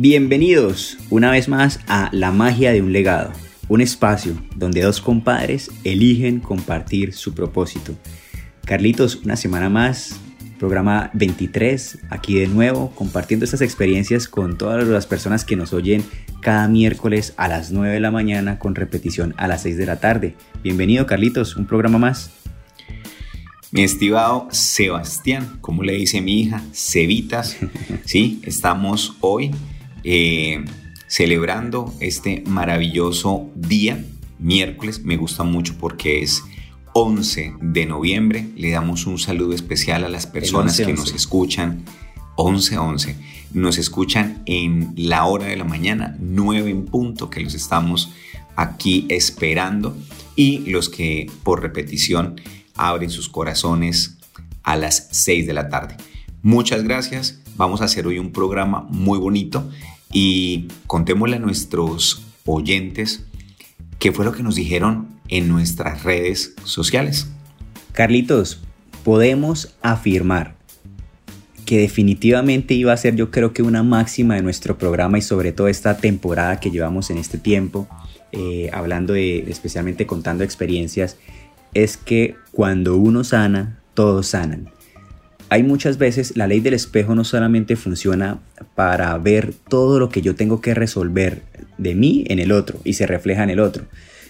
Bienvenidos una vez más a La magia de un legado, un espacio donde dos compadres eligen compartir su propósito. Carlitos, una semana más, programa 23, aquí de nuevo, compartiendo estas experiencias con todas las personas que nos oyen cada miércoles a las 9 de la mañana con repetición a las 6 de la tarde. Bienvenido Carlitos, un programa más. Mi estimado Sebastián, como le dice mi hija, Cevitas, sí, estamos hoy eh, celebrando este maravilloso día, miércoles. Me gusta mucho porque es 11 de noviembre. Le damos un saludo especial a las personas que nos escuchan. 11-11. Nos escuchan en la hora de la mañana, 9 en punto, que los estamos aquí esperando. Y los que por repetición abren sus corazones a las 6 de la tarde. Muchas gracias. Vamos a hacer hoy un programa muy bonito y contémosle a nuestros oyentes qué fue lo que nos dijeron en nuestras redes sociales. Carlitos, podemos afirmar que definitivamente iba a ser yo creo que una máxima de nuestro programa y sobre todo esta temporada que llevamos en este tiempo, eh, hablando de especialmente contando experiencias, es que cuando uno sana, todos sanan hay muchas veces la ley del espejo no solamente funciona para ver todo lo que yo tengo que resolver de mí en el otro y se refleja en el otro,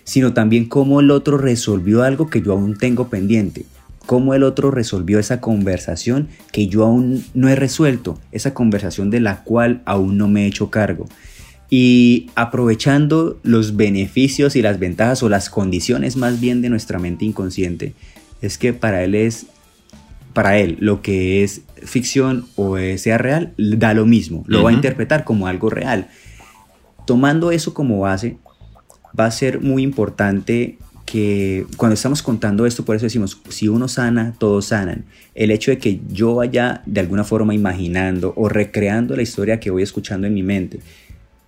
sino también cómo el otro resolvió algo que yo aún tengo pendiente, cómo el otro resolvió esa conversación que yo aún no he resuelto, esa conversación de la cual aún no me he hecho cargo. Y aprovechando los beneficios y las ventajas o las condiciones más bien de nuestra mente inconsciente, es que para él es para él lo que es ficción o sea real, da lo mismo, lo va a interpretar como algo real. Tomando eso como base, va a ser muy importante que cuando estamos contando esto, por eso decimos, si uno sana, todos sanan. El hecho de que yo vaya de alguna forma imaginando o recreando la historia que voy escuchando en mi mente,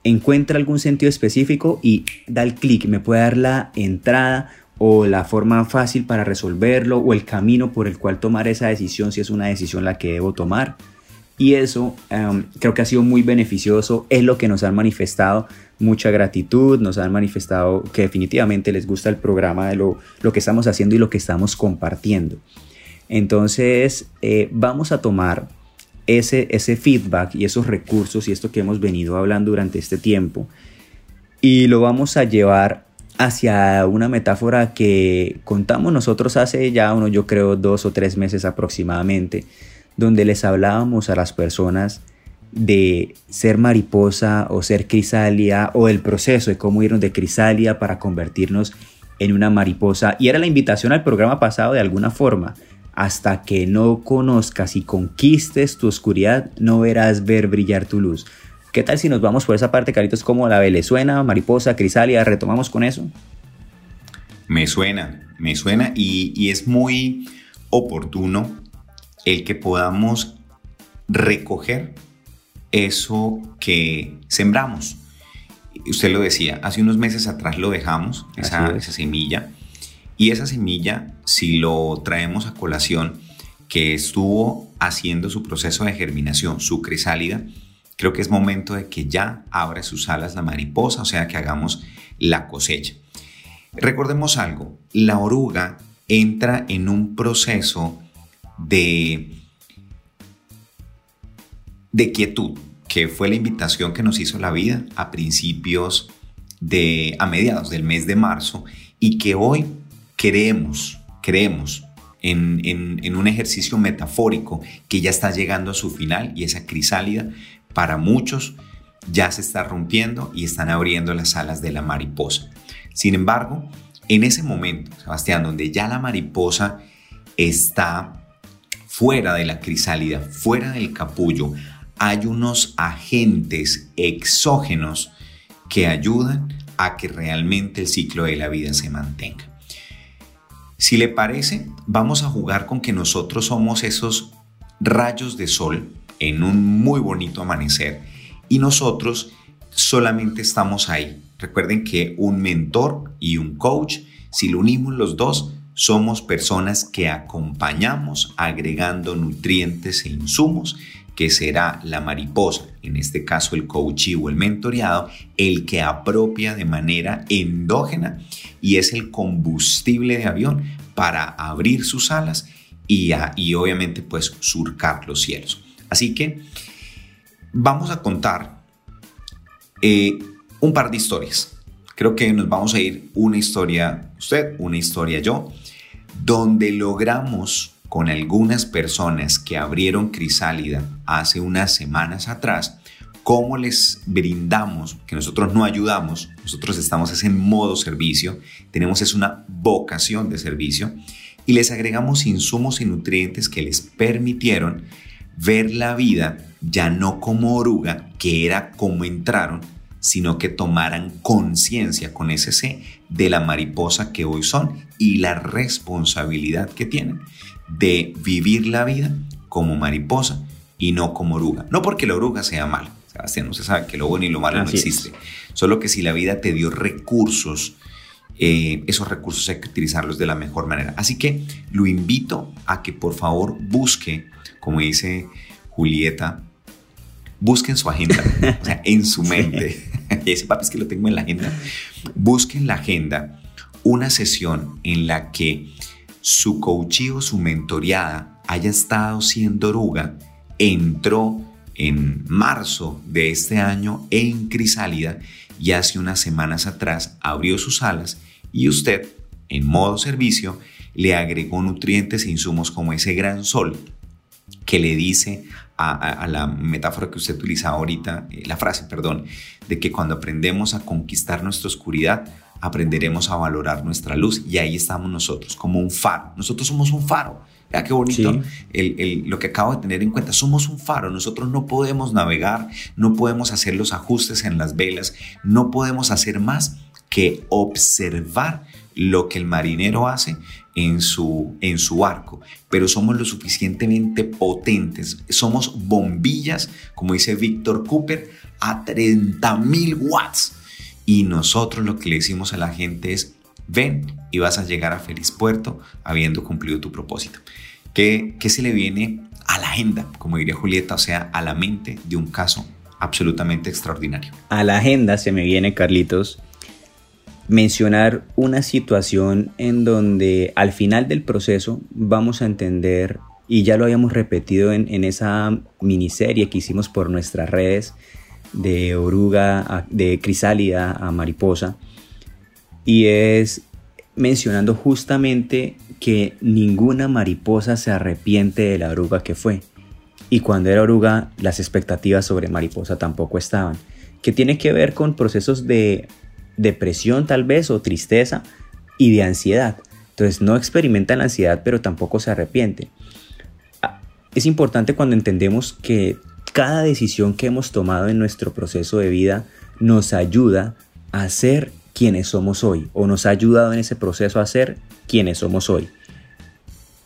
encuentra algún sentido específico y da el clic, me puede dar la entrada o la forma fácil para resolverlo o el camino por el cual tomar esa decisión si es una decisión la que debo tomar. Y eso em, creo que ha sido muy beneficioso, es lo que nos han manifestado mucha gratitud, nos han manifestado que definitivamente les gusta el programa de lo, lo que estamos haciendo y lo que estamos compartiendo. Entonces eh, vamos a tomar ese, ese feedback y esos recursos y esto que hemos venido hablando durante este tiempo y lo vamos a llevar hacia una metáfora que contamos nosotros hace ya uno, yo creo, dos o tres meses aproximadamente, donde les hablábamos a las personas de ser mariposa o ser crisalia o el proceso de cómo irnos de crisalia para convertirnos en una mariposa. Y era la invitación al programa pasado de alguna forma. Hasta que no conozcas y conquistes tu oscuridad, no verás ver brillar tu luz. ¿Qué tal si nos vamos por esa parte, Caritos, como la Venezuela, mariposa, crisalia? ¿Retomamos con eso? Me suena, me suena y, es muy oportuno el que podamos recoger eso que sembramos. Usted lo decía, hace unos meses atrás lo dejamos, esa, esa, semilla, y esa semilla, si lo traemos a colación, que estuvo haciendo su proceso de germinación, su crisálida, Creo que es momento de que ya abra sus alas la mariposa, o sea, que hagamos la cosecha. Recordemos algo, la oruga entra en un proceso de, de quietud, que fue la invitación que nos hizo la vida a principios de, a mediados del mes de marzo, y que hoy creemos, creemos en, en, un ejercicio metafórico que ya está llegando a su final y esa crisálida para muchos ya se está rompiendo y están abriendo las alas de la mariposa. Sin embargo, en ese momento, Sebastián, donde ya la mariposa está fuera de la crisálida, fuera del capullo, hay unos agentes exógenos que ayudan a que realmente el ciclo de la vida se mantenga. Si le parece, vamos a jugar con que nosotros somos esos rayos de sol en un muy bonito amanecer y nosotros solamente estamos ahí. Recuerden que un mentor y un coach, si lo unimos los dos, somos personas que acompañamos agregando nutrientes e insumos, que será la mariposa, en este caso el coach o el mentoreado, el que apropia de manera endógena y es el combustible de avión para abrir sus alas y, y obviamente pues surcar los cielos. Así que vamos a contar eh, un par de historias. Creo que nos vamos a ir una historia usted, una historia yo, donde logramos con algunas personas que abrieron Crisálida hace unas semanas atrás, cómo les brindamos, que nosotros no ayudamos, nosotros estamos en modo servicio, tenemos es una vocación de servicio y les agregamos insumos y nutrientes que les permitieron ver la vida ya no como oruga, que era como entraron, sino que tomaran conciencia con ese C de la mariposa que hoy son y la responsabilidad que tienen de vivir la vida como mariposa y no como oruga. No porque la oruga sea mala, Sebastián, no se sabe que lo bueno y lo malo no existe. Solo que si la vida te dio recursos, eh, esos recursos hay que utilizarlos de la mejor manera. Así que lo invito a que por favor busque como dice Julieta, busquen su agenda, o sea, en su mente. Ese papi es que lo tengo en la agenda. Busquen la agenda una sesión en la que su coach o su mentoreada haya estado siendo oruga, entró en marzo de este año en Crisálida y hace unas semanas atrás abrió sus alas y usted, en modo servicio, le agregó nutrientes e insumos como ese gran sol que le dice a, la metáfora que usted utiliza ahorita, eh, la frase, perdón, de que cuando aprendemos a conquistar nuestra oscuridad, aprenderemos a valorar nuestra luz y ahí estamos nosotros, como un faro. Nosotros somos un faro. Vea qué bonito lo que acabo de tener en cuenta. Somos un faro. Nosotros no podemos navegar, no podemos hacer los ajustes en las velas, no podemos hacer más que observar lo que el marinero hace en su, en su arco, pero somos lo suficientemente potentes, somos bombillas, como dice Víctor Cooper, a 30.000 watts. Y nosotros lo que le decimos a la gente es, ven y vas a llegar a feliz puerto habiendo cumplido tu propósito. ¿Qué, qué se le viene a la agenda, como diría Julieta, o sea, a la mente de un caso absolutamente extraordinario? A la agenda se me viene, Carlitos, mencionar una situación en donde al final del proceso vamos a entender, y ya lo habíamos repetido en, esa miniserie que hicimos por nuestras redes, de oruga, de crisálida a mariposa, y es mencionando justamente que ninguna mariposa se arrepiente de la oruga que fue. Y cuando era oruga, las expectativas sobre mariposa tampoco estaban. Que tiene que ver con procesos de depresión tal vez o tristeza y de ansiedad. Entonces no experimentan la ansiedad pero tampoco se arrepiente ah, Es importante cuando entendemos que cada decisión que hemos tomado en nuestro proceso de vida nos ayuda a ser quienes somos hoy o nos ha ayudado en ese proceso a ser quienes somos hoy.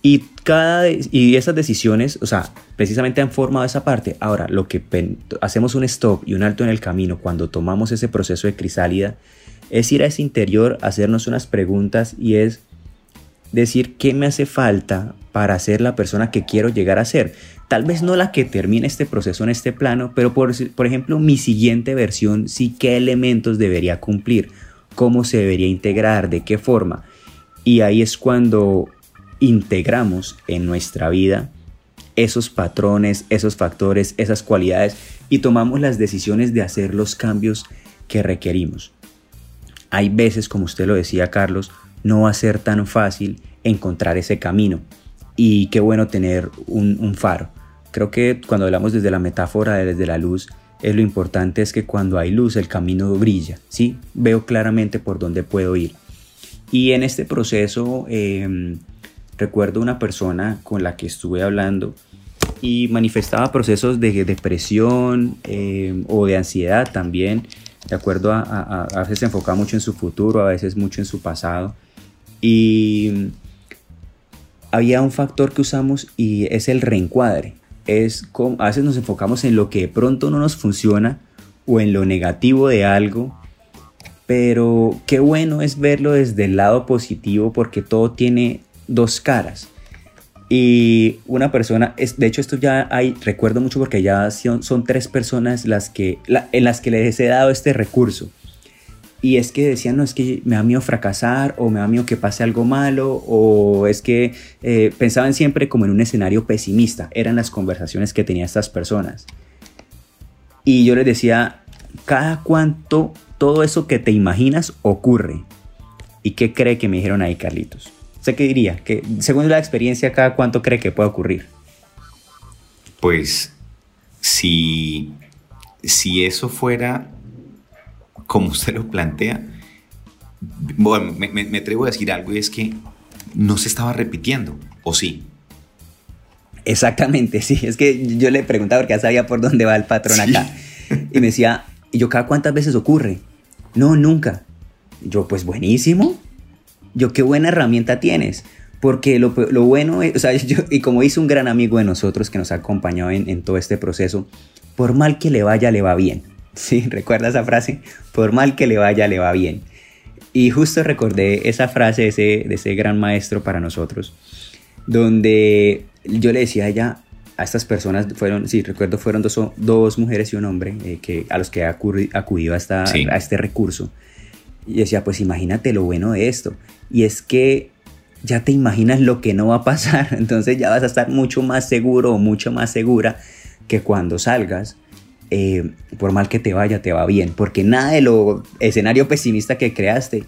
Y, cada, y esas decisiones, o sea, precisamente han formado esa parte. Ahora, lo que hacemos un stop y un alto en el camino cuando tomamos ese proceso de crisálida es ir a ese interior, hacernos unas preguntas y es decir qué me hace falta para ser la persona que quiero llegar a ser. Tal vez no la que termine este proceso en este plano, pero por, por ejemplo mi siguiente versión sí qué elementos debería cumplir, cómo se debería integrar, de qué forma. Y ahí es cuando integramos en nuestra vida esos patrones, esos factores, esas cualidades y tomamos las decisiones de hacer los cambios que requerimos. Hay veces, como usted lo decía Carlos, no va a ser tan fácil encontrar ese camino y qué bueno tener un, faro. Creo que cuando hablamos desde la metáfora de desde la luz, es lo importante es que cuando hay luz el camino brilla, ¿sí? Veo claramente por dónde puedo ir. Y en este proceso em, recuerdo una persona con la que estuve hablando y manifestaba procesos de depresión eh, o de ansiedad también, de acuerdo a, a, veces se enfocaba mucho en su futuro, a veces mucho en su pasado. Y había un factor que usamos y es el reencuadre. Es como, a veces nos enfocamos en lo que de pronto no nos funciona o en lo negativo de algo, pero qué bueno es verlo desde el lado positivo porque todo tiene dos caras. Y una persona, es, de hecho esto ya hay, recuerdo mucho porque ya son, son tres personas las que, en las que les he dado este recurso. Y es que decían, no, es que me da miedo fracasar o me da miedo que pase algo malo o es que eh, pensaban siempre como en un escenario pesimista. Eran las conversaciones que tenían estas personas. Y yo les decía, cada cuánto todo eso que te imaginas ocurre. ¿Y qué cree que me dijeron ahí, Carlitos? ¿Usted qué diría? Que según la experiencia, cada cuánto cree que puede ocurrir? Pues si, si eso fuera como usted lo plantea, bueno, me, atrevo a decir algo y es que no se estaba repitiendo, ¿o sí? Exactamente, sí. Es que yo le preguntaba porque ya sabía por dónde va el patrón acá. Y me decía, ¿y yo cada cuántas veces ocurre? No, nunca. Yo, pues buenísimo yo qué buena herramienta tienes. Porque lo, bueno es, o sea, yo, y como dice un gran amigo de nosotros que nos ha acompañado en, todo este proceso, por mal que le vaya, le va bien. ¿Sí? ¿Recuerda esa frase? Por mal que le vaya, le va bien. Y justo recordé esa frase de ese, de ese gran maestro para nosotros, donde yo le decía a ella, a estas personas, fueron, sí, recuerdo, fueron dos, dos mujeres y un hombre eh, que, a los que he acudido a, esta, a este recurso. Y decía, pues imagínate lo bueno de esto. Y es que ya te imaginas lo que no va a pasar. Entonces ya vas a estar mucho más seguro o mucho más segura que cuando salgas, eh, por mal que te vaya, te va bien. Porque nada de lo escenario pesimista que creaste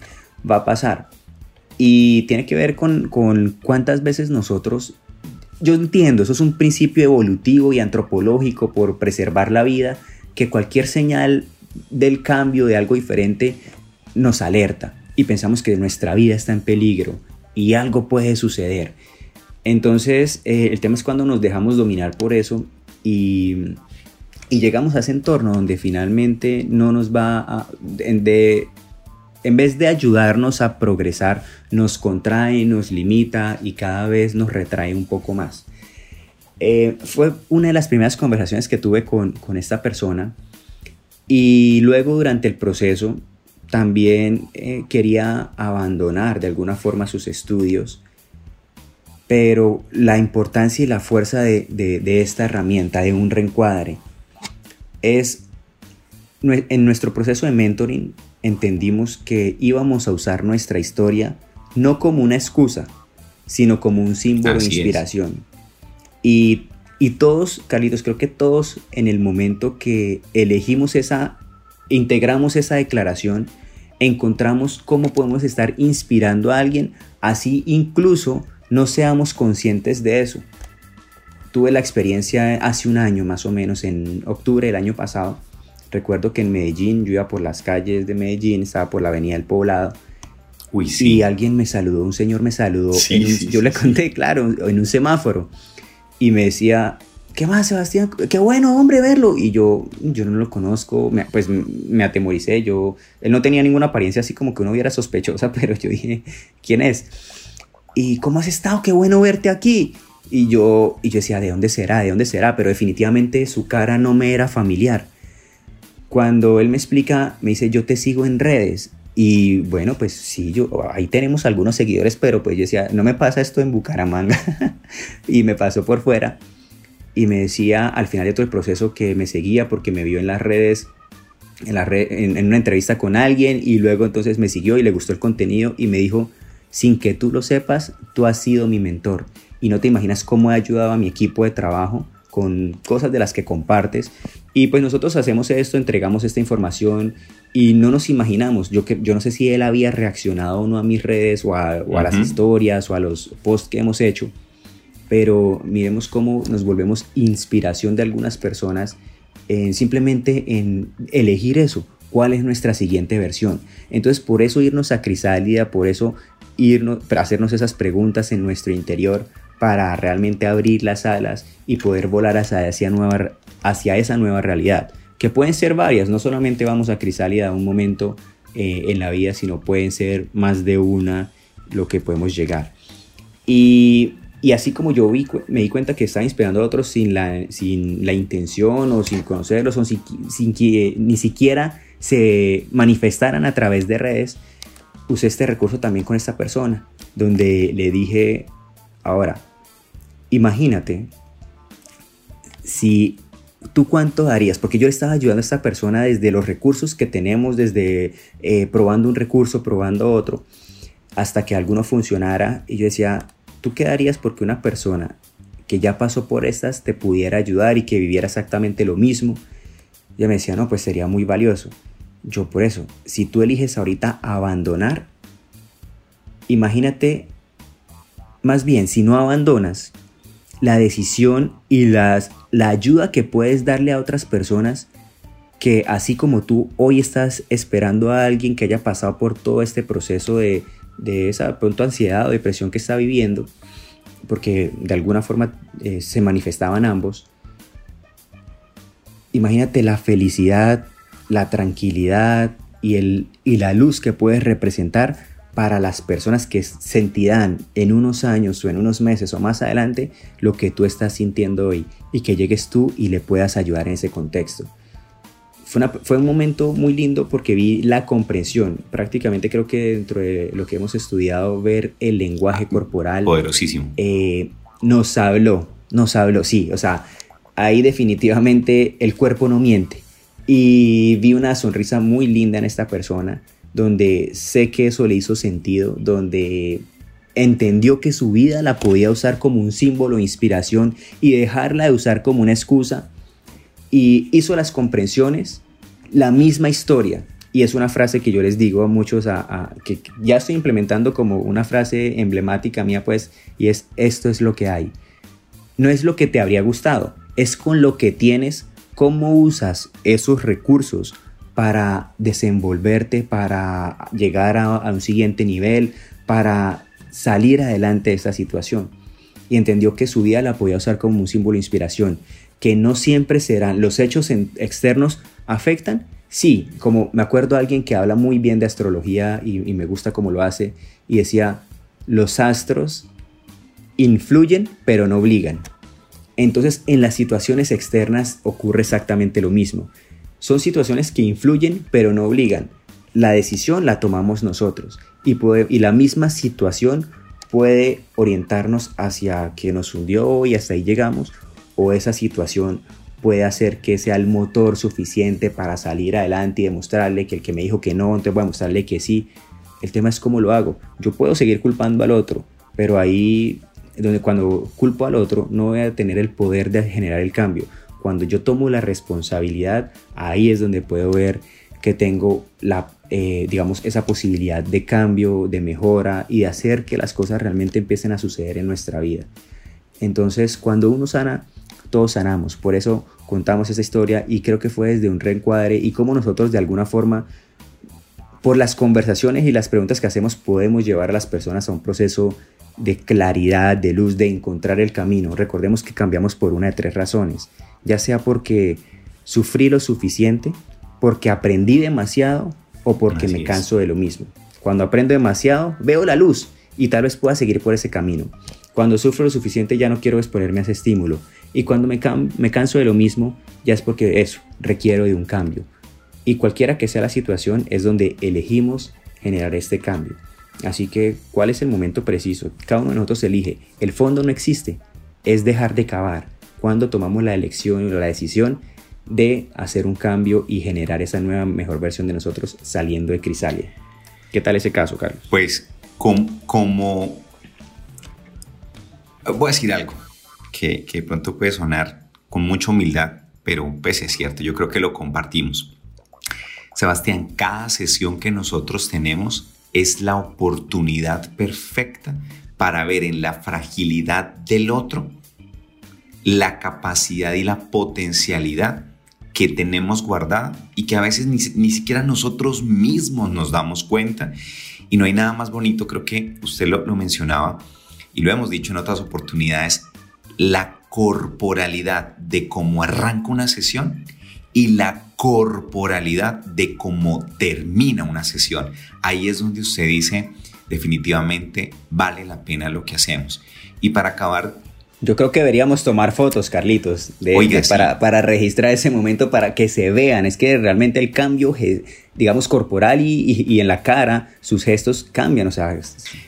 va a pasar. Y tiene que ver con, con cuántas veces nosotros yo entiendo, eso es un principio evolutivo y antropológico por preservar la vida, que cualquier señal del cambio, de algo diferente, nos alerta y pensamos que nuestra vida está en peligro y algo puede suceder. Entonces, eh, el tema es cuando nos dejamos dominar por eso y, y llegamos a ese entorno donde finalmente no nos va a... De, en vez de ayudarnos a progresar, nos contrae, nos limita y cada vez nos retrae un poco más. Eh, fue una de las primeras conversaciones que tuve con, con esta persona y luego durante el proceso también eh, quería abandonar de alguna forma sus estudios, pero la importancia y la fuerza de, esta herramienta, de un reencuadre, es en nuestro proceso de mentoring entendimos que íbamos a usar nuestra historia no como una excusa, sino como un símbolo de inspiración. Y, y todos, Carlitos, creo que todos en el momento que elegimos esa integramos esa declaración, encontramos cómo podemos estar inspirando a alguien, así incluso no seamos conscientes de eso. Tuve la experiencia hace un año más o menos, en octubre del año pasado. Recuerdo que en Medellín, yo iba por las calles de Medellín, estaba por la avenida del Poblado. Uy, sí. Y alguien me saludó, un señor me saludó. yo le conté, claro, en un semáforo. Y me decía, ¿qué más, Sebastián? Qué bueno, hombre, verlo. Y yo, yo no lo conozco, pues me atemoricé. Yo, él no tenía ninguna apariencia así como que uno viera sospechosa, pero yo dije, ¿quién es? ¿Y cómo has estado? Qué bueno verte aquí. Y yo, y yo decía, ¿de dónde será? ¿De dónde será? Pero definitivamente su cara no me era familiar. Cuando él me explica, me dice, yo te sigo en redes. Y bueno, pues sí, yo, ahí tenemos algunos seguidores, pero pues yo decía, no me pasa esto en Bucaramanga. y me pasó por fuera y me decía al final de todo el proceso que me seguía porque me vio en las redes, en, la en, una entrevista con alguien y luego entonces me siguió y le gustó el contenido y me dijo, sin que tú lo sepas, tú has sido mi mentor y no te imaginas cómo he ayudado a mi equipo de trabajo con cosas de las que compartes. Y pues nosotros hacemos esto, entregamos esta información y no nos imaginamos, yo, que, yo no sé si él había reaccionado o no a mis redes o a, o a las historias o a los posts que hemos hecho, pero miremos cómo nos volvemos inspiración de algunas personas en simplemente en elegir eso, cuál es nuestra siguiente versión. Entonces, por eso irnos a Crisálida, por eso irnos, hacernos esas preguntas en nuestro interior, para realmente abrir las alas y poder volar hacia, nueva, hacia esa nueva realidad, que pueden ser varias, no solamente vamos a Crisálida un momento eh, en la vida, sino pueden ser más de una lo que podemos llegar. Y, y así como yo vi, me di cuenta que estaba inspirando a otros sin la, sin la intención o sin conocerlos sin, que ni siquiera se manifestaran a través de redes, usé este recurso también con esta persona, donde le dije, ahora, imagínate si tú cuánto darías, porque yo estaba ayudando a esta persona desde los recursos que tenemos, desde eh, probando un recurso, probando otro, hasta que alguno funcionara, y yo decía, ¿tú porque una persona que ya pasó por estas te pudiera ayudar y que viviera exactamente lo mismo? Ella me decía, no, pues sería muy valioso. Yo por eso, si tú eliges ahorita abandonar, imagínate, más bien, si no abandonas, la decisión y las, la ayuda que puedes darle a otras personas que así como tú hoy estás esperando a alguien que haya pasado por todo este proceso de, de esa pronto ansiedad o depresión que está viviendo, porque de alguna forma eh, se manifestaban ambos, imagínate la felicidad, la tranquilidad y, el, y la luz que puedes representar para las personas que sentirán en unos años o en unos meses o más adelante lo que tú estás sintiendo hoy y que llegues tú y le puedas ayudar en ese contexto. Fue, fue un momento muy lindo porque vi la comprensión. Prácticamente creo que dentro de lo que hemos estudiado, ver el lenguaje corporal. Poderosísimo. Eh, nos habló, nos habló, sí. O sea, ahí definitivamente el cuerpo no miente. Y vi una sonrisa muy linda en esta persona donde sé que eso le hizo sentido, donde entendió que su vida la podía usar como un símbolo de inspiración y dejarla de usar como una excusa y hizo las comprensiones, la misma historia. Y es una frase que yo les digo a muchos, a, que ya estoy implementando como una frase emblemática mía, pues, y es, esto es lo que hay. No es lo que te habría gustado, es con lo que tienes, cómo usas esos recursos para desenvolverte, para llegar a, un siguiente nivel, para salir adelante de esta situación. Y entendió que su vida la podía usar como un símbolo de inspiración, que no siempre serán los hechos externos afectan. Sí, como me acuerdo de alguien que habla muy bien de astrología y, me gusta cómo lo hace, y decía, los astros influyen pero no obligan. Entonces en las situaciones externas ocurre exactamente lo mismo. Son situaciones que influyen pero no obligan. La decisión la tomamos nosotros y, y la misma situación puede orientarnos hacia que nos hundió y hasta ahí llegamos o esa situación puede hacer que sea el motor suficiente para salir adelante y demostrarle que el que me dijo que no, entonces voy a mostrarle que sí. El tema es cómo lo hago. Yo puedo seguir culpando al otro, pero ahí donde cuando culpo al otro no voy a tener el poder de generar el cambio. Cuando yo tomo la responsabilidad, ahí es donde puedo ver que tengo la, eh, digamos, esa posibilidad de cambio, de mejora y de hacer que las cosas realmente empiecen a suceder en nuestra vida. Entonces, cuando uno sana, todos sanamos. Por eso contamos esa historia y creo que fue desde un reencuadre y cómo nosotros de alguna forma, por las conversaciones y las preguntas que hacemos, podemos llevar a las personas a un proceso de claridad, de luz, de encontrar el camino. Recordemos que cambiamos por una de tres razones ya sea porque sufrí lo suficiente, porque aprendí demasiado o porque me canso de lo mismo. Cuando aprendo demasiado, veo la luz y tal vez pueda seguir por ese camino. Cuando sufro lo suficiente ya no quiero exponerme a ese estímulo. Y cuando me, canso de lo mismo, ya es porque eso, requiero de un cambio. Y cualquiera que sea la situación es donde elegimos generar este cambio. Así que, ¿cuál es el momento preciso? Cada uno de nosotros elige. El fondo no existe, es dejar de cavar cuando tomamos la elección o la decisión de hacer un cambio y generar esa nueva mejor versión de nosotros saliendo de Crisalia. ¿Qué tal ese caso, Carlos? Pues como, como voy a decir algo que, pronto puede sonar con mucha humildad, pero pues es cierto, yo creo que lo compartimos. Sebastián, cada sesión que nosotros tenemos es la oportunidad perfecta para ver en la fragilidad del otro la capacidad y la potencialidad que tenemos guardada y que a veces ni, siquiera nosotros mismos nos damos cuenta. Y no hay nada más bonito, creo que usted lo, mencionaba, y lo hemos dicho en otras oportunidades, la corporalidad de cómo arranca una sesión y la corporalidad de cómo termina una sesión. Ahí es donde usted dice, definitivamente vale la pena lo que hacemos. Y para acabar... Yo creo que deberíamos tomar fotos, Carlitos, de, para, para, registrar ese momento, para que se vean. Es que realmente el cambio, digamos, corporal y, en la cara, sus gestos cambian, o sea,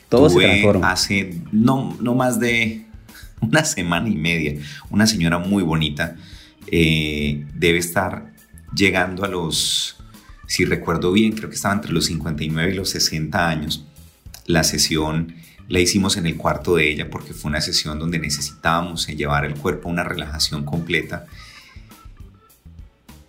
todo se transforma. Hace no, no más de una semana y media, una señora muy bonita, eh, debe estar llegando a los, si recuerdo bien, creo que estaba entre los 59 y los 60 años. La sesión la hicimos en el cuarto de ella porque fue una sesión donde necesitábamos llevar el cuerpo a una relajación completa.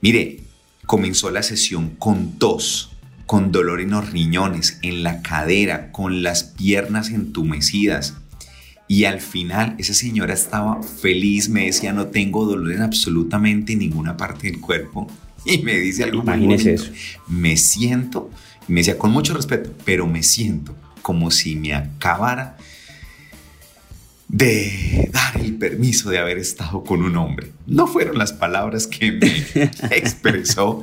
Mire, comenzó la sesión con tos, con dolor en los riñones, en la cadera, con las piernas entumecidas. Y al final esa señora estaba feliz, me decía, no tengo dolor en absolutamente ninguna parte del cuerpo. Y me dice algo Imagínese eso. Me siento, me decía con mucho respeto, pero me siento como si me acabara de dar el permiso de haber estado con un hombre. No fueron las palabras que me expresó,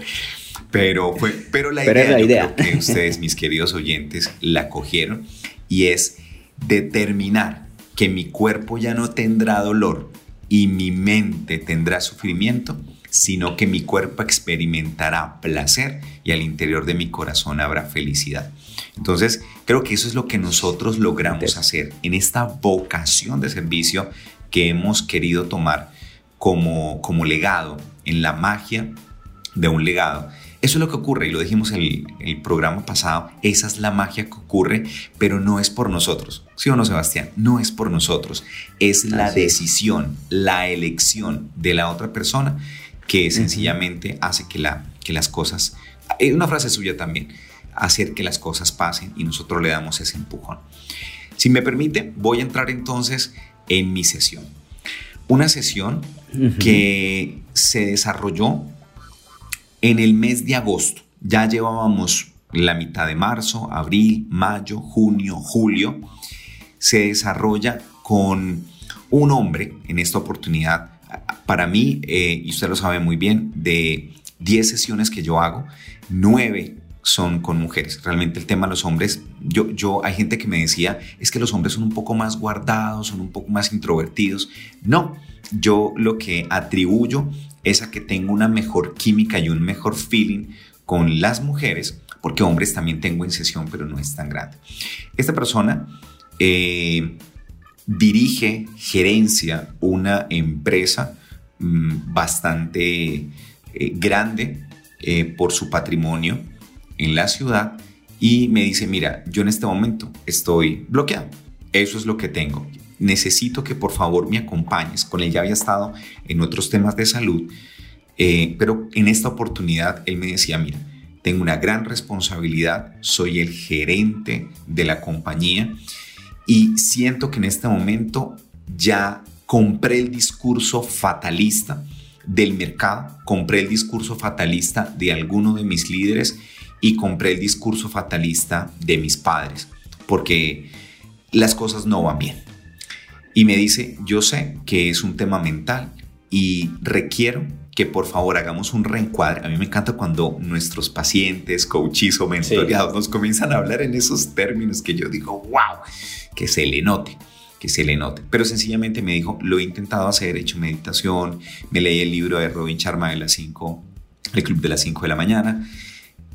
pero, fue, pero la idea, la idea. que ustedes, mis queridos oyentes, la cogieron y es determinar que mi cuerpo ya no tendrá dolor y mi mente tendrá sufrimiento sino que mi cuerpo experimentará placer y al interior de mi corazón habrá felicidad. Entonces, creo que eso es lo que nosotros logramos hacer en esta vocación de servicio que hemos querido tomar como, como legado, en la magia de un legado. Eso es lo que ocurre, y lo dijimos en el, el, programa pasado, esa es la magia que ocurre, pero no es por nosotros. ¿Sí o no, Sebastián? No es por nosotros, es la decisión, la elección de la otra persona que sencillamente hace que, la, que las cosas, es una frase suya también, hacer que las cosas pasen y nosotros le damos ese empujón. Si me permite, voy a entrar entonces en mi sesión. Una sesión que se desarrolló en el mes de agosto. Ya llevábamos la mitad de marzo, abril, mayo, junio, julio. Se desarrolla con un hombre en esta oportunidad para mí, eh, y usted lo sabe muy bien, de 10 sesiones que yo hago, 9 son con mujeres. Realmente el tema de los hombres, yo, yo, hay gente que me decía, es que los hombres son un poco más guardados, son un poco más introvertidos. No, yo lo que atribuyo es a que tengo una mejor química y un mejor feeling con las mujeres, porque hombres también tengo en sesión, pero no es tan grande. Esta persona eh, dirige, gerencia una empresa mm, bastante eh, grande eh, por su patrimonio en la ciudad y me dice, mira, yo en este momento estoy bloqueado, eso es lo que tengo, necesito que por favor me acompañes, con él ya había estado en otros temas de salud, eh, pero en esta oportunidad él me decía, mira, tengo una gran responsabilidad, soy el gerente de la compañía y siento que en este momento ya compré el discurso fatalista del mercado, compré el discurso fatalista de alguno de mis líderes y compré el discurso fatalista de mis padres, porque las cosas no van bien. Y me dice, yo sé que es un tema mental y requiero que por favor hagamos un reencuadre. A mí me encanta cuando nuestros pacientes, coaches o mentoreados nos comienzan a hablar en esos términos que yo digo, wow, que se le note que se le note. Pero sencillamente me dijo, lo he intentado hacer, he hecho meditación, me leí el libro de Robin Sharma de las 5, el club de las 5 de la mañana,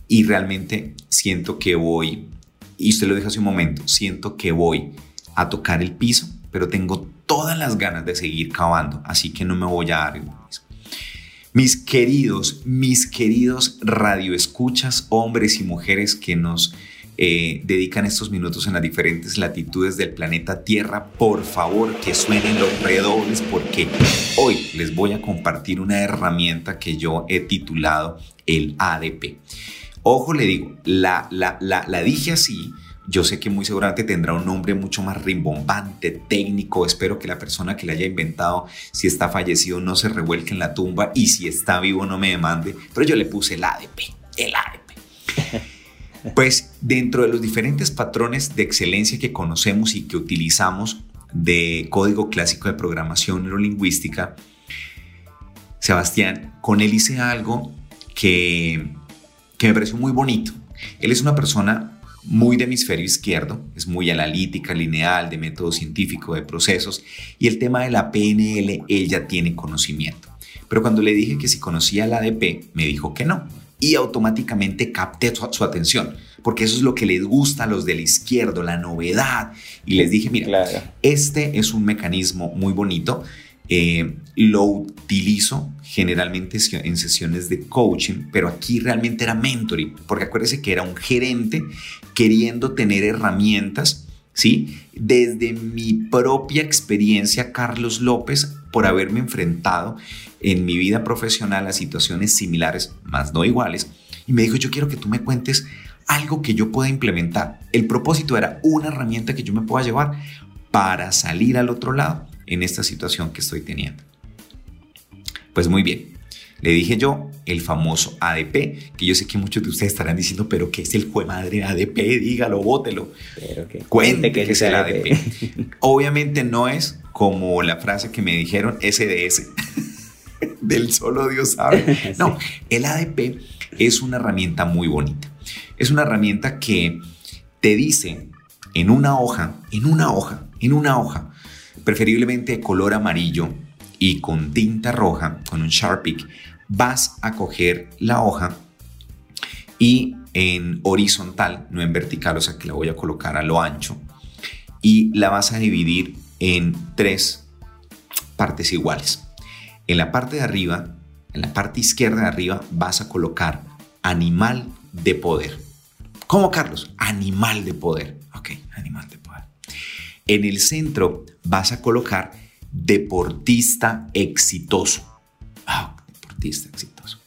y realmente siento que voy, y usted lo dijo hace un momento, siento que voy a tocar el piso, pero tengo todas las ganas de seguir cavando, así que no me voy a dar el piso. Mis queridos, mis queridos radioescuchas, hombres y mujeres que nos eh, dedican estos minutos en las diferentes latitudes del planeta Tierra, por favor que suenen los redobles porque hoy les voy a compartir una herramienta que yo he titulado el ADP. Ojo, le digo, la, la, la, la dije así. Yo sé que muy seguramente tendrá un nombre mucho más rimbombante, técnico. Espero que la persona que la haya inventado, si está fallecido, no se revuelque en la tumba y si está vivo no me demande. Pero yo le puse el ADP, el ADP. Pues dentro de los diferentes patrones de excelencia que conocemos y que utilizamos, de código clásico de programación neurolingüística, Sebastián, con él hice algo que, que me pareció muy bonito. Él es una persona muy de hemisferio izquierdo, es muy analítica, lineal, de método científico, de procesos, y el tema de la PNL, él ya tiene conocimiento. Pero cuando le dije que si conocía la ADP, me dijo que no, y automáticamente capté su, atención, porque eso es lo que les gusta a los del izquierdo, la novedad, y les dije, mira, este es un mecanismo muy bonito, eh, lo utilizo generalmente en sesiones de coaching, pero aquí realmente era mentoring, porque acuérdese que era un gerente queriendo tener herramientas, ¿sí? Desde mi propia experiencia, Carlos López, por haberme enfrentado en mi vida profesional a situaciones similares, más no iguales, y me dijo, yo quiero que tú me cuentes algo que yo pueda implementar. El propósito era una herramienta que yo me pueda llevar para salir al otro lado en esta situación que estoy teniendo. Pues muy bien, le dije yo el famoso ADP, que yo sé que muchos de ustedes estarán diciendo, pero ¿qué es el jue madre ADP? Dígalo, bótelo. Cuente qué es el ADP. Obviamente no es como la frase que me dijeron SDS. Del solo Dios sabe. No, el ADP es una herramienta muy bonita. Es una herramienta que te dice en una hoja, en una hoja, en una hoja, preferiblemente de color amarillo y con tinta roja, con un Sharpie, vas a coger la hoja y en horizontal, no en vertical, o sea que la voy a colocar a lo ancho, y la vas a dividir en tres partes iguales. En la parte de arriba, en la parte izquierda de arriba, vas a colocar animal de poder. ¿Cómo, Carlos? Animal de poder. Ok, animal de poder. En el centro vas a colocar deportista exitoso. Ah, deportista exitoso.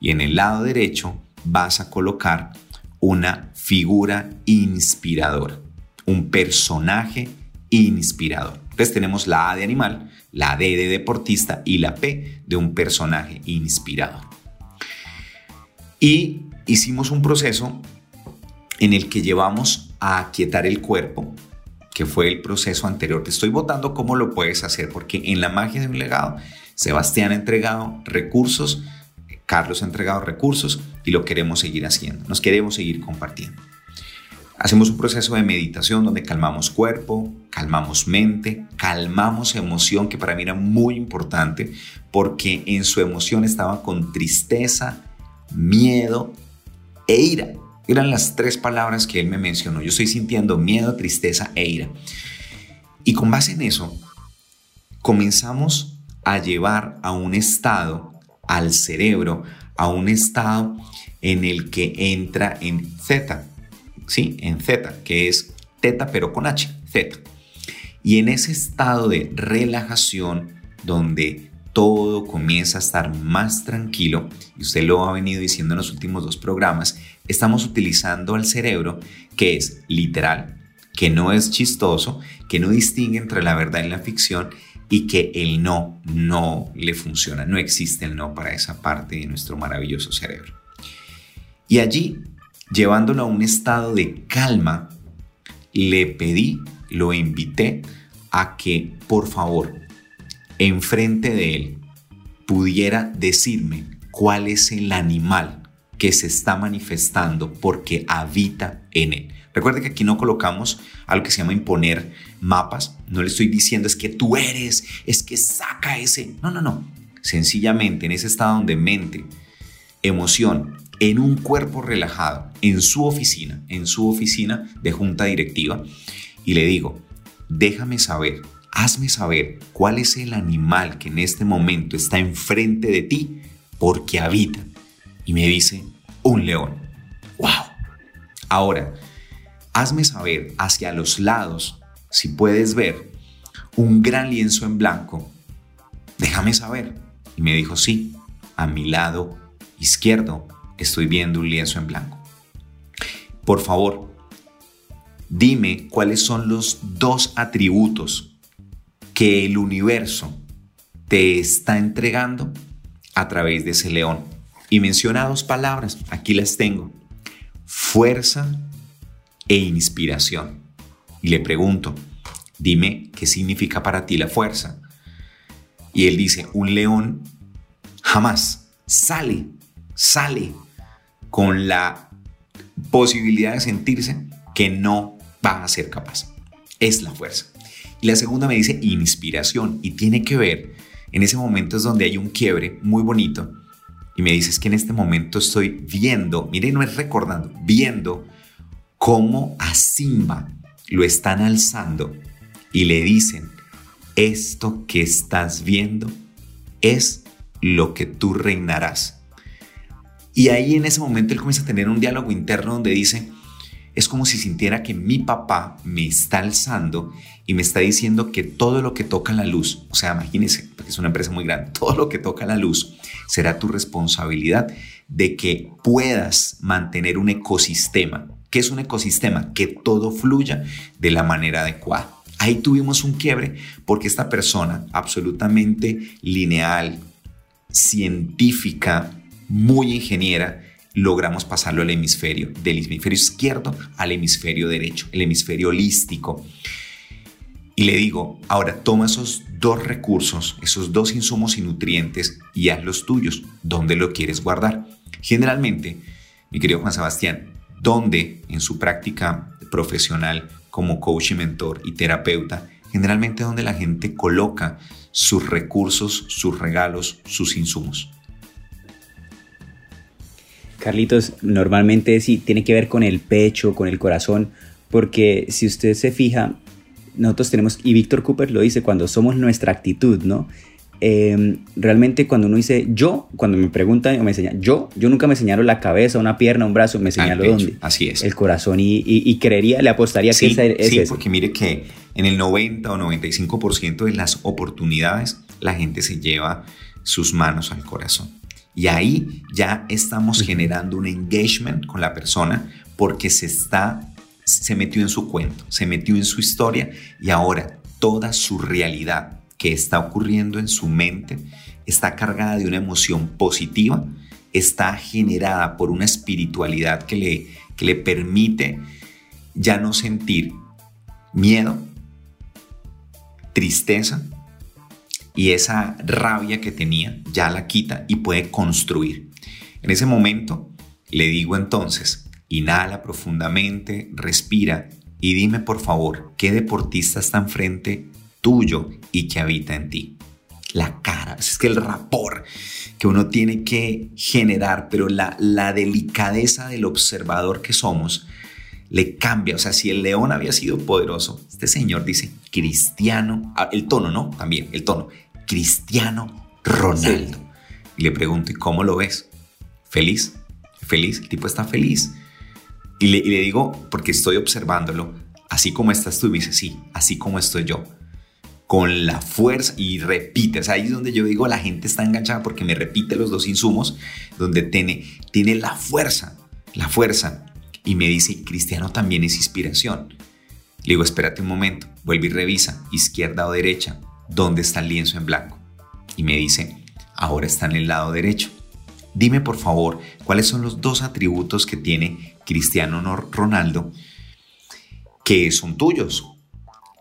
Y en el lado derecho vas a colocar una figura inspiradora, un personaje inspirador. Entonces tenemos la A de animal, la D de deportista y la P de un personaje inspirador. Y hicimos un proceso en el que llevamos a aquietar el cuerpo, que fue el proceso anterior. Te estoy votando cómo lo puedes hacer, porque en la magia de un legado, Sebastián ha entregado recursos, Carlos ha entregado recursos y lo queremos seguir haciendo, nos queremos seguir compartiendo. Hacemos un proceso de meditación donde calmamos cuerpo, calmamos mente, calmamos emoción, que para mí era muy importante, porque en su emoción estaba con tristeza, miedo e ira. Eran las tres palabras que él me mencionó. Yo estoy sintiendo miedo, tristeza e ira. Y con base en eso, comenzamos a llevar a un estado, al cerebro, a un estado en el que entra en Z, ¿sí? En Z, que es teta pero con H, Z. Y en ese estado de relajación donde todo comienza a estar más tranquilo, y usted lo ha venido diciendo en los últimos dos programas, estamos utilizando al cerebro que es literal, que no es chistoso, que no distingue entre la verdad y la ficción y que el no no le funciona, no existe el no para esa parte de nuestro maravilloso cerebro. Y allí, llevándolo a un estado de calma, le pedí, lo invité a que por favor, enfrente de él, pudiera decirme cuál es el animal que se está manifestando porque habita en él. Recuerde que aquí no colocamos algo que se llama imponer mapas. No le estoy diciendo es que tú eres, es que saca ese. No, no, no. Sencillamente en ese estado de mente, emoción, en un cuerpo relajado, en su oficina, en su oficina de junta directiva, y le digo, déjame saber, hazme saber cuál es el animal que en este momento está enfrente de ti porque habita y me dice, un león. ¡Wow! Ahora, hazme saber hacia los lados si puedes ver un gran lienzo en blanco. Déjame saber. Y me dijo, sí, a mi lado izquierdo estoy viendo un lienzo en blanco. Por favor, dime cuáles son los dos atributos que el universo te está entregando a través de ese león y menciona dos palabras, aquí las tengo, fuerza e inspiración. Y le pregunto, dime qué significa para ti la fuerza. Y él dice, un león jamás sale, sale con la posibilidad de sentirse que no va a ser capaz. Es la fuerza. Y la segunda me dice inspiración y tiene que ver, en ese momento es donde hay un quiebre muy bonito y me dices que en este momento estoy viendo, mire, no es recordando, viendo cómo a Simba lo están alzando y le dicen, esto que estás viendo es lo que tú reinarás. Y ahí en ese momento él comienza a tener un diálogo interno donde dice, es como si sintiera que mi papá me está alzando y me está diciendo que todo lo que toca la luz, o sea, imagínense, porque es una empresa muy grande, todo lo que toca la luz será tu responsabilidad de que puedas mantener un ecosistema. ¿Qué es un ecosistema? Que todo fluya de la manera adecuada. Ahí tuvimos un quiebre porque esta persona absolutamente lineal, científica, muy ingeniera, logramos pasarlo al hemisferio, del hemisferio izquierdo al hemisferio derecho, el hemisferio holístico. Y le digo, ahora toma esos dos recursos, esos dos insumos y nutrientes y haz los tuyos. ¿Dónde lo quieres guardar? Generalmente, mi querido Juan Sebastián, ¿dónde en su práctica profesional como coach y mentor y terapeuta, generalmente donde la gente coloca sus recursos, sus regalos, sus insumos? Carlitos, normalmente sí tiene que ver con el pecho, con el corazón, porque si usted se fija, nosotros tenemos, y Víctor Cooper lo dice, cuando somos nuestra actitud, ¿no? Em, realmente cuando uno dice yo, cuando me preguntan o me enseñan, yo, yo nunca me señalo la cabeza, una pierna, un brazo, me señalo dónde. Así es. El corazón y, creería, le apostaría que es Sí, porque mire que en el 90 o 95% de las oportunidades la gente se lleva sus manos al corazón. Y ahí ya estamos generando un engagement con la persona porque se está se metió en su cuento, se metió en su historia y ahora toda su realidad que está ocurriendo en su mente está cargada de una emoción positiva, está generada por una espiritualidad que le, que le permite ya no sentir miedo, tristeza y esa rabia que tenía ya la quita y puede construir. En ese momento le digo entonces, Inhala profundamente, respira y dime por favor, ¿qué deportista está enfrente tuyo y que habita en ti? La cara, es que el rapor que uno tiene que generar, pero la, la delicadeza del observador que somos le cambia. O sea, si el león había sido poderoso, este señor dice cristiano, ah, el tono, ¿no? También, el tono, cristiano Ronaldo. Y le pregunto, ¿y cómo lo ves? ¿Feliz? ¿Feliz? El tipo está feliz. Y le, digo, porque estoy observándolo, así como estás tú, y me dice, sí, así como estoy yo con la fuerza y repite. O sea, ahí es donde yo digo, la gente está enganchada porque me repite los dos insumos, donde tiene, tiene la fuerza, la fuerza. Y me dice, Cristiano también es inspiración. Le digo, espérate un momento, vuelve y revisa, izquierda o derecha, ¿dónde está el lienzo en blanco? Y me dice, ahora está en el lado derecho. Dime por favor, ¿cuáles son los dos atributos que tiene Cristiano Ronaldo que son tuyos?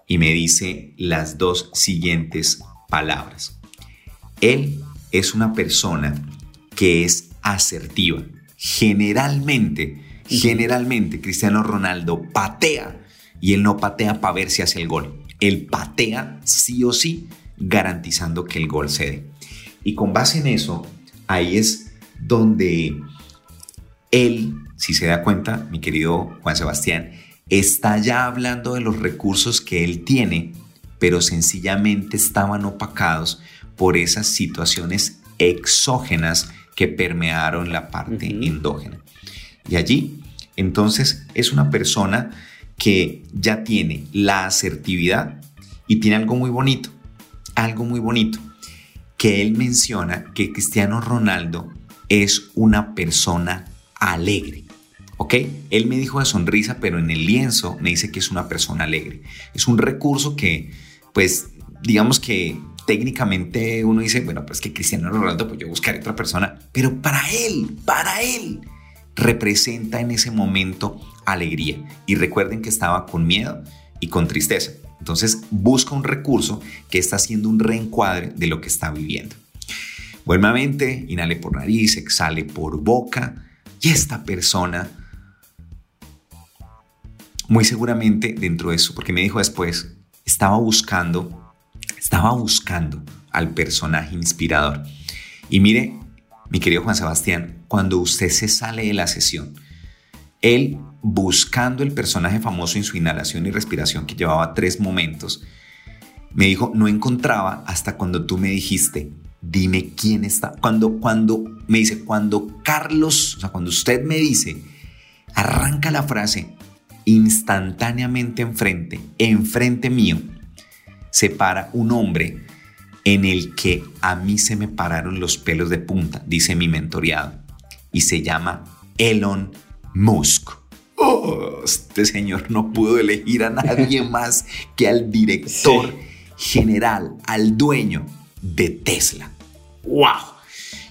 Y me dice las dos siguientes palabras. Él es una persona que es asertiva. Generalmente, generalmente Cristiano Ronaldo patea y él no patea para ver si hace el gol. Él patea sí o sí, garantizando que el gol se dé. Y con base en eso, ahí es donde él, si se da cuenta, mi querido Juan Sebastián, está ya hablando de los recursos que él tiene, pero sencillamente estaban opacados por esas situaciones exógenas que permearon la parte endógena. Y allí, entonces, es una persona que ya tiene la asertividad y tiene algo muy bonito, algo muy bonito, que él menciona que Cristiano Ronaldo es una persona alegre. ¿Ok? Él me dijo de sonrisa, pero en el lienzo me dice que es una persona alegre. Es un recurso que, pues, digamos que técnicamente uno dice, bueno, pues que Cristiano Ronaldo, pues yo buscaré otra persona, pero para él, para él, representa en ese momento alegría. Y recuerden que estaba con miedo y con tristeza. Entonces busca un recurso que está haciendo un reencuadre de lo que está viviendo. Vuelve a mente, inhale por nariz, exhale por boca y esta persona, muy seguramente dentro de eso, porque me dijo después, estaba buscando, estaba buscando al personaje inspirador. Y mire, mi querido Juan Sebastián, cuando usted se sale de la sesión, él buscando el personaje famoso en su inhalación y respiración que llevaba tres momentos, me dijo, no encontraba hasta cuando tú me dijiste, dime quién está. Cuando, cuando me dice, cuando Carlos, o sea, cuando usted me dice, arranca la frase instantáneamente enfrente, enfrente mío, se para un hombre en el que a mí se me pararon los pelos de punta, dice mi mentoreado, y se llama Elon Musk. Oh, este señor no pudo elegir a nadie más que al director general, al dueño de Tesla. ¡Wow!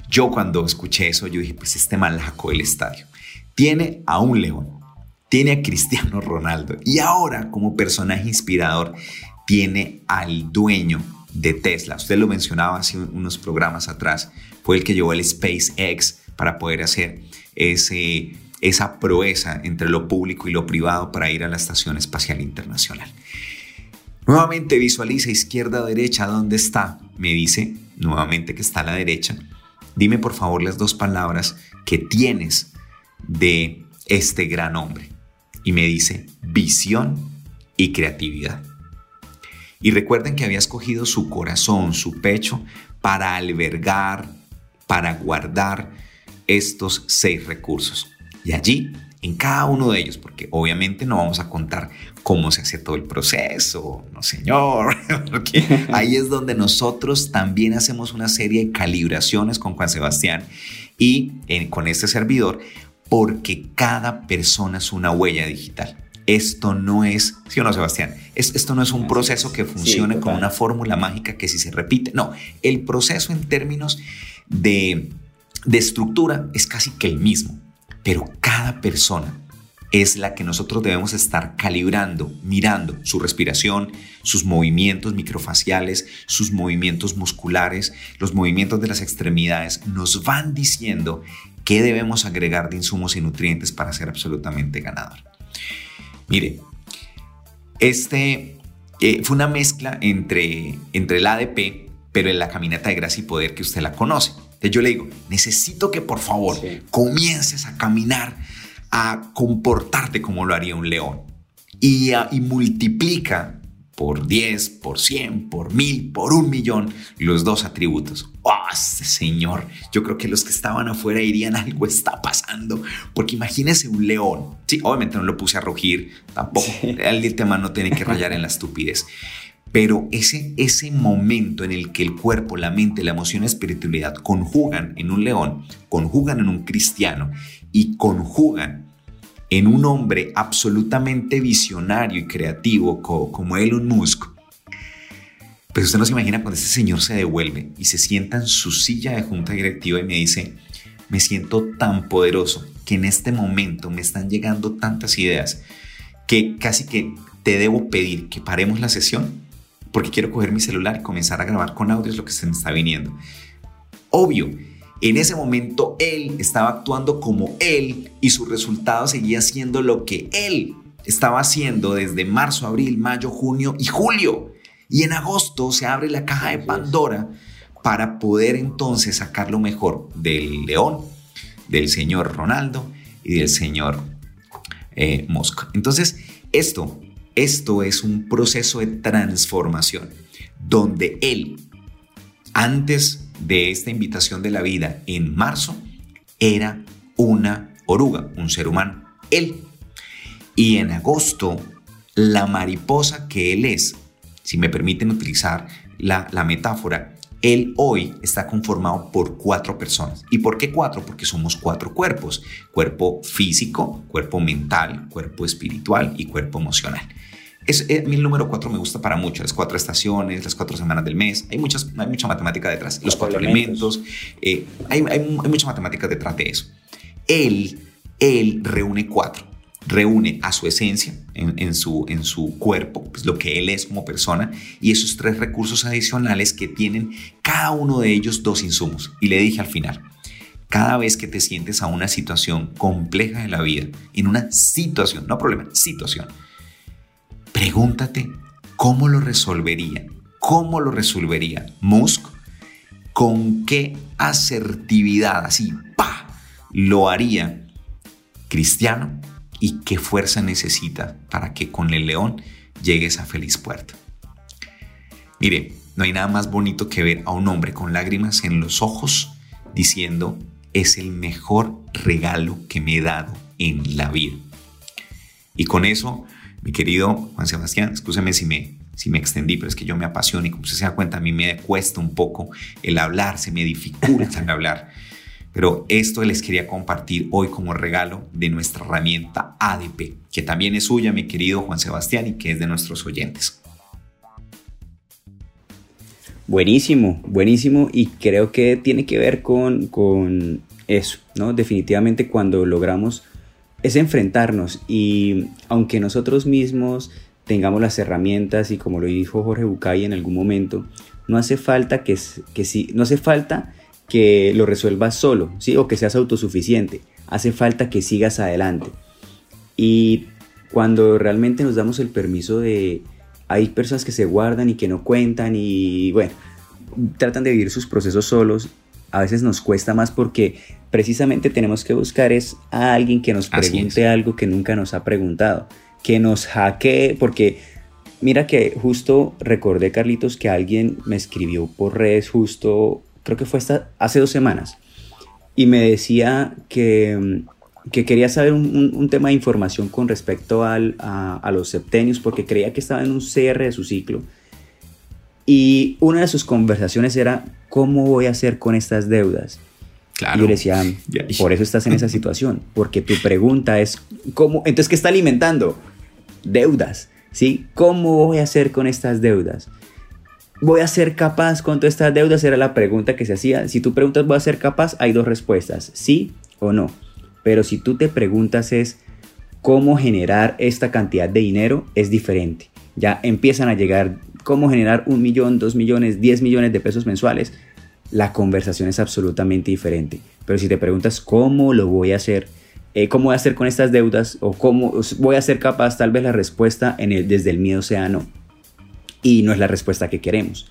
Yo cuando escuché eso, yo dije, pues este malaco del estadio. Tiene a un león, tiene a Cristiano Ronaldo y ahora como personaje inspirador tiene al dueño de Tesla. Usted lo mencionaba hace unos programas atrás. Fue el que llevó el SpaceX para poder hacer ese, esa proeza entre lo público y lo privado para ir a la Estación Espacial Internacional. Nuevamente visualiza izquierda, derecha, ¿dónde está? Me dice nuevamente que está a la derecha. Dime por favor las dos palabras que tienes de este gran hombre. Y me dice visión y creatividad. Y recuerden que había escogido su corazón, su pecho, para albergar, para guardar estos seis recursos. Y allí en cada uno de ellos, porque obviamente no vamos a contar cómo se hace todo el proceso, no señor, porque ahí es donde nosotros también hacemos una serie de calibraciones con Juan Sebastián y con este servidor, porque cada persona es una huella digital. Esto no es, ¿sí o no, Sebastián? esto no es un proceso que funcione con una fórmula mágica que si se repite. No, el proceso en términos de, de estructura es casi que el mismo pero cada persona es la que nosotros debemos estar calibrando, mirando su respiración, sus movimientos microfaciales, sus movimientos musculares, los movimientos de las extremidades, nos van diciendo qué debemos agregar de insumos y nutrientes para ser absolutamente ganador. Mire, este eh, fue una mezcla entre, entre el ADP, pero en la caminata de gracia y poder que usted la conoce. Entonces yo le digo, necesito que por favor comiences a caminar, a comportarte como lo haría un león. Y, y multiplica por 10, por 100, por 1000, por un millón los dos atributos. ¡Oh, señor! Yo creo que los que estaban afuera dirían algo está pasando. Porque imagínese un león. Sí, obviamente no lo puse a rugir, tampoco. El tema no tiene que rayar en la estupidez. Pero ese, ese momento en el que el cuerpo, la mente, la emoción, la espiritualidad conjugan en un león, conjugan en un cristiano y conjugan en un hombre absolutamente visionario y creativo como Elon Musk, pues usted no se imagina cuando este señor se devuelve y se sienta en su silla de junta directiva y me dice, me siento tan poderoso que en este momento me están llegando tantas ideas que casi que te debo pedir que paremos la sesión porque quiero coger mi celular y comenzar a grabar con audios lo que se me está viniendo. Obvio, en ese momento él estaba actuando como él y su resultado seguía siendo lo que él estaba haciendo desde marzo, abril, mayo, junio y julio. Y en agosto se abre la caja de Pandora para poder entonces sacar lo mejor del león, del señor Ronaldo y del señor eh, Mosca. Entonces, esto esto es un proceso de transformación donde él, antes de esta invitación de la vida en marzo, era una oruga, un ser humano, él. Y en agosto, la mariposa que él es, si me permiten utilizar la, la metáfora, él hoy está conformado por cuatro personas. ¿Y por qué cuatro? Porque somos cuatro cuerpos. Cuerpo físico, cuerpo mental, cuerpo espiritual y cuerpo emocional. Es, eh, a mí el número 4 me gusta para mucho, las cuatro estaciones, las cuatro semanas del mes, hay, muchas, hay mucha matemática detrás, los, cuatro elementos, eh, hay, hay, hay, mucha matemática detrás de eso. Él, él reúne cuatro. reúne a su esencia en, su, en su cuerpo, pues lo que él es como persona, y esos tres recursos adicionales que tienen cada uno de ellos dos insumos. Y le dije al final, cada vez que te sientes a una situación compleja de la vida, en una situación, no problema, situación, pregúntate cómo lo resolvería, cómo lo resolvería Musk, con qué asertividad, así, pa, lo haría Cristiano y qué fuerza necesita para que con el león llegues a feliz puerta. Mire, no hay nada más bonito que ver a un hombre con lágrimas en los ojos diciendo, es el mejor regalo que me he dado en la vida. Y con eso, mi querido Juan Sebastián, escúcheme si me, si me extendí, pero es que yo me apasiono y como usted se da cuenta, a mí me cuesta un poco el hablar, se me dificulta el hablar. Pero esto les quería compartir hoy como regalo de nuestra herramienta ADP, que también es suya, mi querido Juan Sebastián, y que es de nuestros oyentes. Buenísimo, buenísimo y creo que tiene que ver con, con eso, ¿no? Definitivamente cuando logramos es enfrentarnos y aunque nosotros mismos tengamos las herramientas y como lo dijo Jorge Bucay en algún momento, no hace falta que, que sí, no hace falta que lo resuelvas solo, ¿sí? O que seas autosuficiente, hace falta que sigas adelante. Y cuando realmente nos damos el permiso de, hay personas que se guardan y que no cuentan y bueno, tratan de vivir sus procesos solos. A veces nos cuesta más porque precisamente tenemos que buscar es a alguien que nos pregunte algo que nunca nos ha preguntado, que nos hackee, porque mira que justo recordé, Carlitos, que alguien me escribió por redes justo, creo que fue hasta hace dos semanas, y me decía que que quería saber un, tema de información con respecto al, a, los septenios porque creía que estaba en un cierre de su ciclo. Y una de sus conversaciones era, ¿cómo voy a hacer con estas deudas? Claro. Y yo le decía, por eso estás en esa situación, porque tu pregunta es, ¿cómo? Entonces, ¿qué está alimentando? Deudas, ¿sí? ¿Cómo voy a hacer con estas deudas? ¿Voy a ser capaz con todas estas deudas? Era la pregunta que se hacía. Si tú preguntas, ¿voy a ser capaz? Hay dos respuestas, sí o no. Pero si tú te preguntas es cómo generar esta cantidad de dinero, es diferente. Ya empiezan a llegar cómo generar un millón, dos millones, diez millones de pesos mensuales. La conversación es absolutamente diferente. Pero si te preguntas cómo lo voy a hacer, eh, cómo voy a hacer con estas deudas o cómo voy a ser capaz, tal vez la respuesta en el, desde el miedo sea no. Y no es la respuesta que queremos.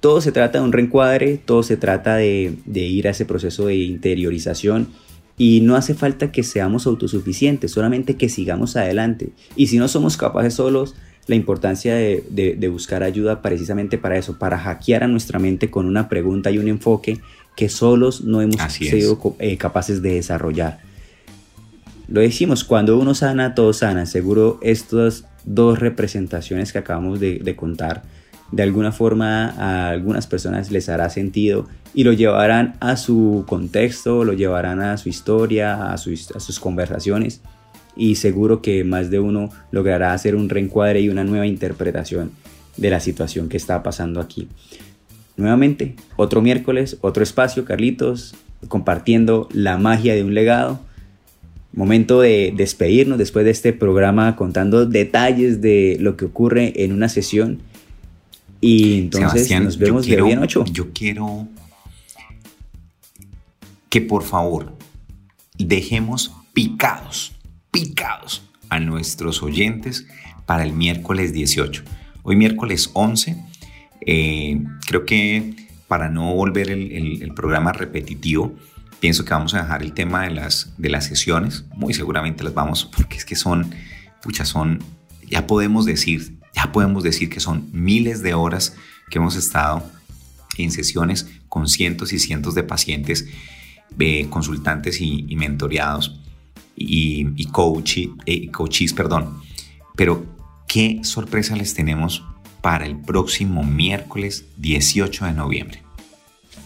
Todo se trata de un reencuadre, todo se trata de, de ir a ese proceso de interiorización y no hace falta que seamos autosuficientes, solamente que sigamos adelante. Y si no somos capaces solos, la importancia de, buscar ayuda precisamente para eso, para hackear a nuestra mente con una pregunta y un enfoque que solos no hemos sido eh, capaces de desarrollar. Lo decimos, cuando uno sana, todo sana. Seguro estas dos representaciones que acabamos de contar de alguna forma a algunas personas les hará sentido y lo llevarán a su contexto, lo llevarán a su historia, a sus, a sus conversaciones y seguro que más de uno logrará hacer un reencuadre y una nueva interpretación de la situación que está pasando aquí. Nuevamente, otro miércoles, otro espacio, Carlitos, compartiendo la magia de un legado. Momento de despedirnos después de este programa contando detalles de lo que ocurre en una sesión y entonces nos vemos de hoy en ocho. Yo quiero que por favor dejemos picados, a nuestros oyentes para el miércoles 18. Hoy miércoles 11, eh, creo que para no volver el, programa repetitivo, pienso que vamos a dejar el tema de las, de las sesiones. Muy seguramente las vamos, porque es que son, son, ya podemos decir, ya podemos decir que son miles de horas que hemos estado en sesiones con cientos y cientos de pacientes, eh, consultantes y, mentoreados y, y eh, coaches, perdón. Pero qué sorpresa les tenemos para el próximo miércoles 18 de noviembre.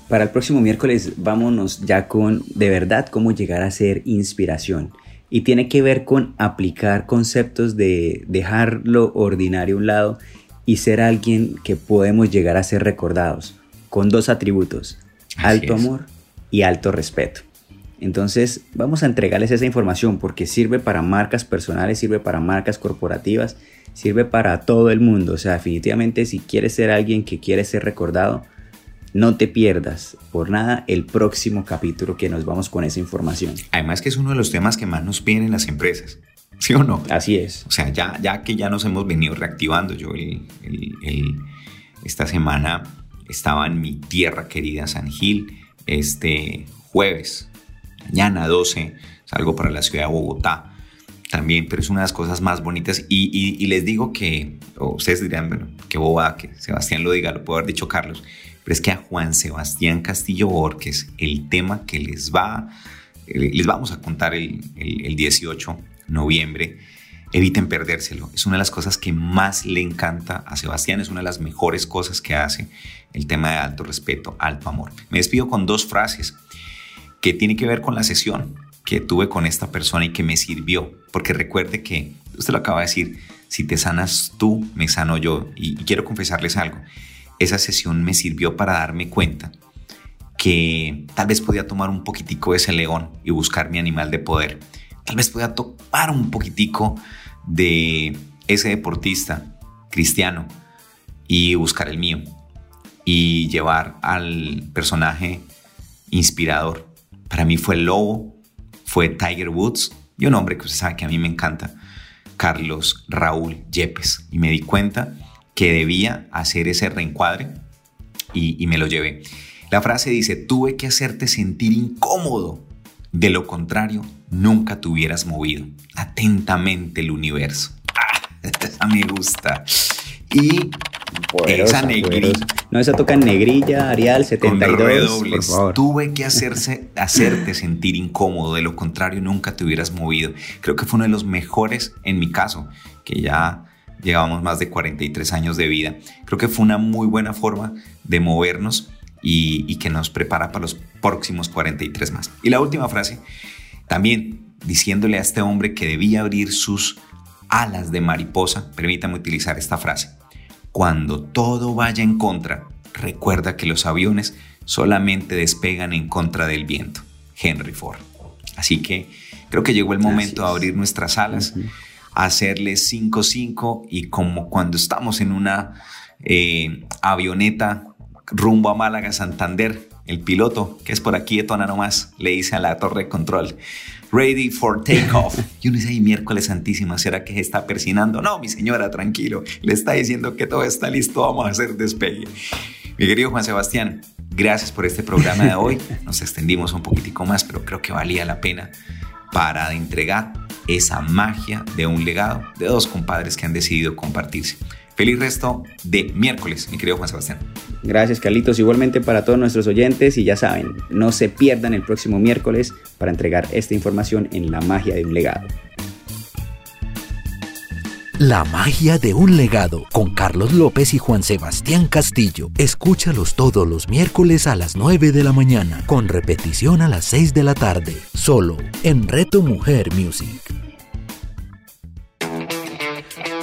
Para el próximo miércoles vámonos ya con de verdad cómo llegar a ser inspiración y tiene que ver con aplicar conceptos de dejar lo ordinario a un lado y ser alguien que podemos llegar a ser recordados con dos atributos, alto amor y alto respeto. Entonces vamos a entregarles esa información porque sirve para marcas personales, sirve para marcas corporativas, sirve para todo el mundo. O sea, definitivamente si quieres ser alguien que quiere ser recordado, no te pierdas por nada el próximo capítulo que nos vamos con esa información. Además que es uno de los temas que más nos piden las empresas. ¿Sí o no? Así es. O sea, ya, ya que ya nos hemos venido reactivando, yo esta semana estaba en mi tierra querida San Gil, este jueves, mañana 12, salgo para la ciudad de Bogotá también, pero es una de las cosas más bonitas y, les digo que, ustedes dirán, bueno, qué boba que Sebastián lo diga, lo puede haber dicho Carlos, pero es que a Juan Sebastián Castillo Borges el tema que les va, eh, les vamos a contar el, el, 18 de noviembre, eviten perdérselo. Es una de las cosas que más le encanta a Sebastián, es una de las mejores cosas que hace el tema de alto respeto, alto amor. Me despido con dos frases que tienen que ver con la sesión que tuve con esta persona y que me sirvió, porque recuerde que, usted lo acaba de decir, si te sanas tú, me sano yo. y quiero confesarles algo esa sesión me sirvió para darme cuenta que tal vez podía tomar un poquitico de ese león y buscar mi animal de poder. Tal vez podía topar un poquitico de ese deportista cristiano y buscar el mío y llevar al personaje inspirador. Para mí fue lobo, fue Tiger Woods y un hombre que usted sabe que a mí me encanta, Carlos Raúl Yepes. Y me di cuenta que debía hacer ese reencuadre y, me lo llevé. La frase dice, tuve que hacerte sentir incómodo. De lo contrario, nunca te hubieras movido. Atentamente el universo. Ah, me gusta. Y esa negrilla. No, esa toca en negrilla, Arial 72. Tuve que hacerse, hacerte sentir incómodo. De lo contrario, nunca te hubieras movido. Creo que fue uno de los mejores en mi caso, que ya llevábamos más de 43 años de vida. Creo que fue una muy buena forma de movernos y, que nos prepara para los próximos 43 más. Y la última frase, también diciéndole a este hombre que debía abrir sus alas de mariposa, permítame utilizar esta frase. Cuando todo vaya en contra, recuerda que los aviones solamente despegan en contra del viento. Henry Ford. Así que creo que llegó el momento de abrir nuestras alas hacerle 5-5 y como cuando estamos en una eh, avioneta rumbo a Málaga, Santander, el piloto, que es por aquí de Tona nomás, le dice a la torre de control, ready for takeoff. Y uno dice, ay, miércoles santísima, ¿será que se está persinando? No, mi señora, tranquilo, le está diciendo que todo está listo, vamos a hacer despegue. Mi querido Juan Sebastián, gracias por este programa de hoy. Nos extendimos un poquitico más, pero creo que valía la pena para entregar esa magia de un legado de dos compadres que han decidido compartirse. Feliz resto de miércoles, mi querido Juan Sebastián. Gracias, Carlitos. Igualmente para todos nuestros oyentes y ya saben, no se pierdan el próximo miércoles para entregar esta información en la magia de un legado. La magia de un legado con Carlos López y Juan Sebastián Castillo. Escúchalos todos los miércoles a las 9 de la mañana, con repetición a las 6 de la tarde, solo en Reto Mujer Music.